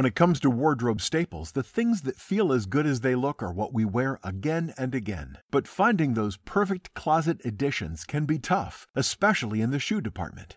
When it comes to wardrobe staples, the things that feel as good as they look are what we wear again and again. But finding those perfect closet additions can be tough, especially in the shoe department.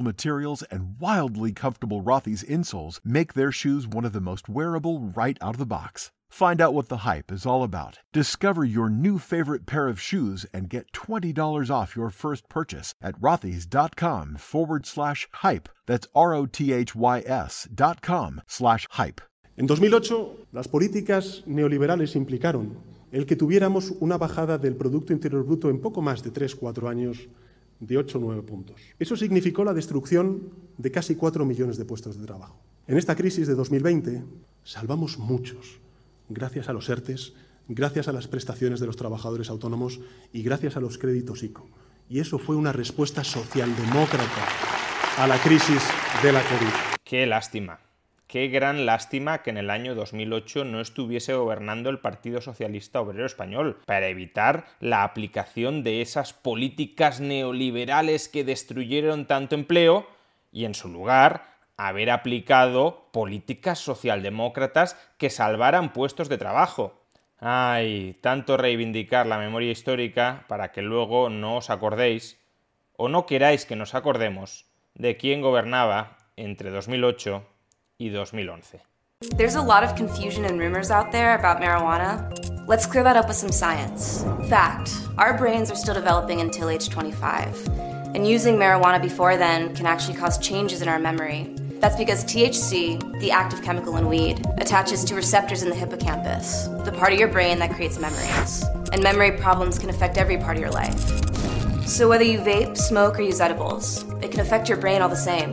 materials and wildly comfortable Rothy's insoles make their shoes one of the most wearable right out of the box. Find out what the hype is all about. Discover your new favorite pair of shoes and get $20 off your first purchase at rothys.com forward slash hype. That's R O T H Y S dot com slash hype. En 2008, las políticas neoliberales implicaron el que tuviéramos una bajada del Producto Interior Bruto en poco más de 3-4 años de 8 o 9 puntos. Eso significó la destrucción de casi 4 millones de puestos de trabajo. En esta crisis de 2020 salvamos muchos, gracias a los ERTES, gracias a las prestaciones de los trabajadores autónomos y gracias a los créditos ICO. Y eso fue una respuesta socialdemócrata a la crisis de la COVID. Qué lástima. Qué gran lástima que en el año 2008 no estuviese gobernando el Partido Socialista Obrero Español para evitar la aplicación de esas políticas neoliberales que destruyeron tanto empleo y en su lugar haber aplicado políticas socialdemócratas que salvaran puestos de trabajo. Ay, tanto reivindicar la memoria histórica para que luego no os acordéis, o no queráis que nos acordemos, de quién gobernaba entre 2008 y 2011. There's a lot of confusion and rumors out there about marijuana. Let's clear that up with some science. Fact our brains are still developing until age 25, and using marijuana before then can actually cause changes in our memory. That's because THC, the active chemical in weed, attaches to receptors in the hippocampus, the part of your brain that creates memories. And memory problems can affect every part of your life. So whether you vape, smoke, or use edibles, it can affect your brain all the same.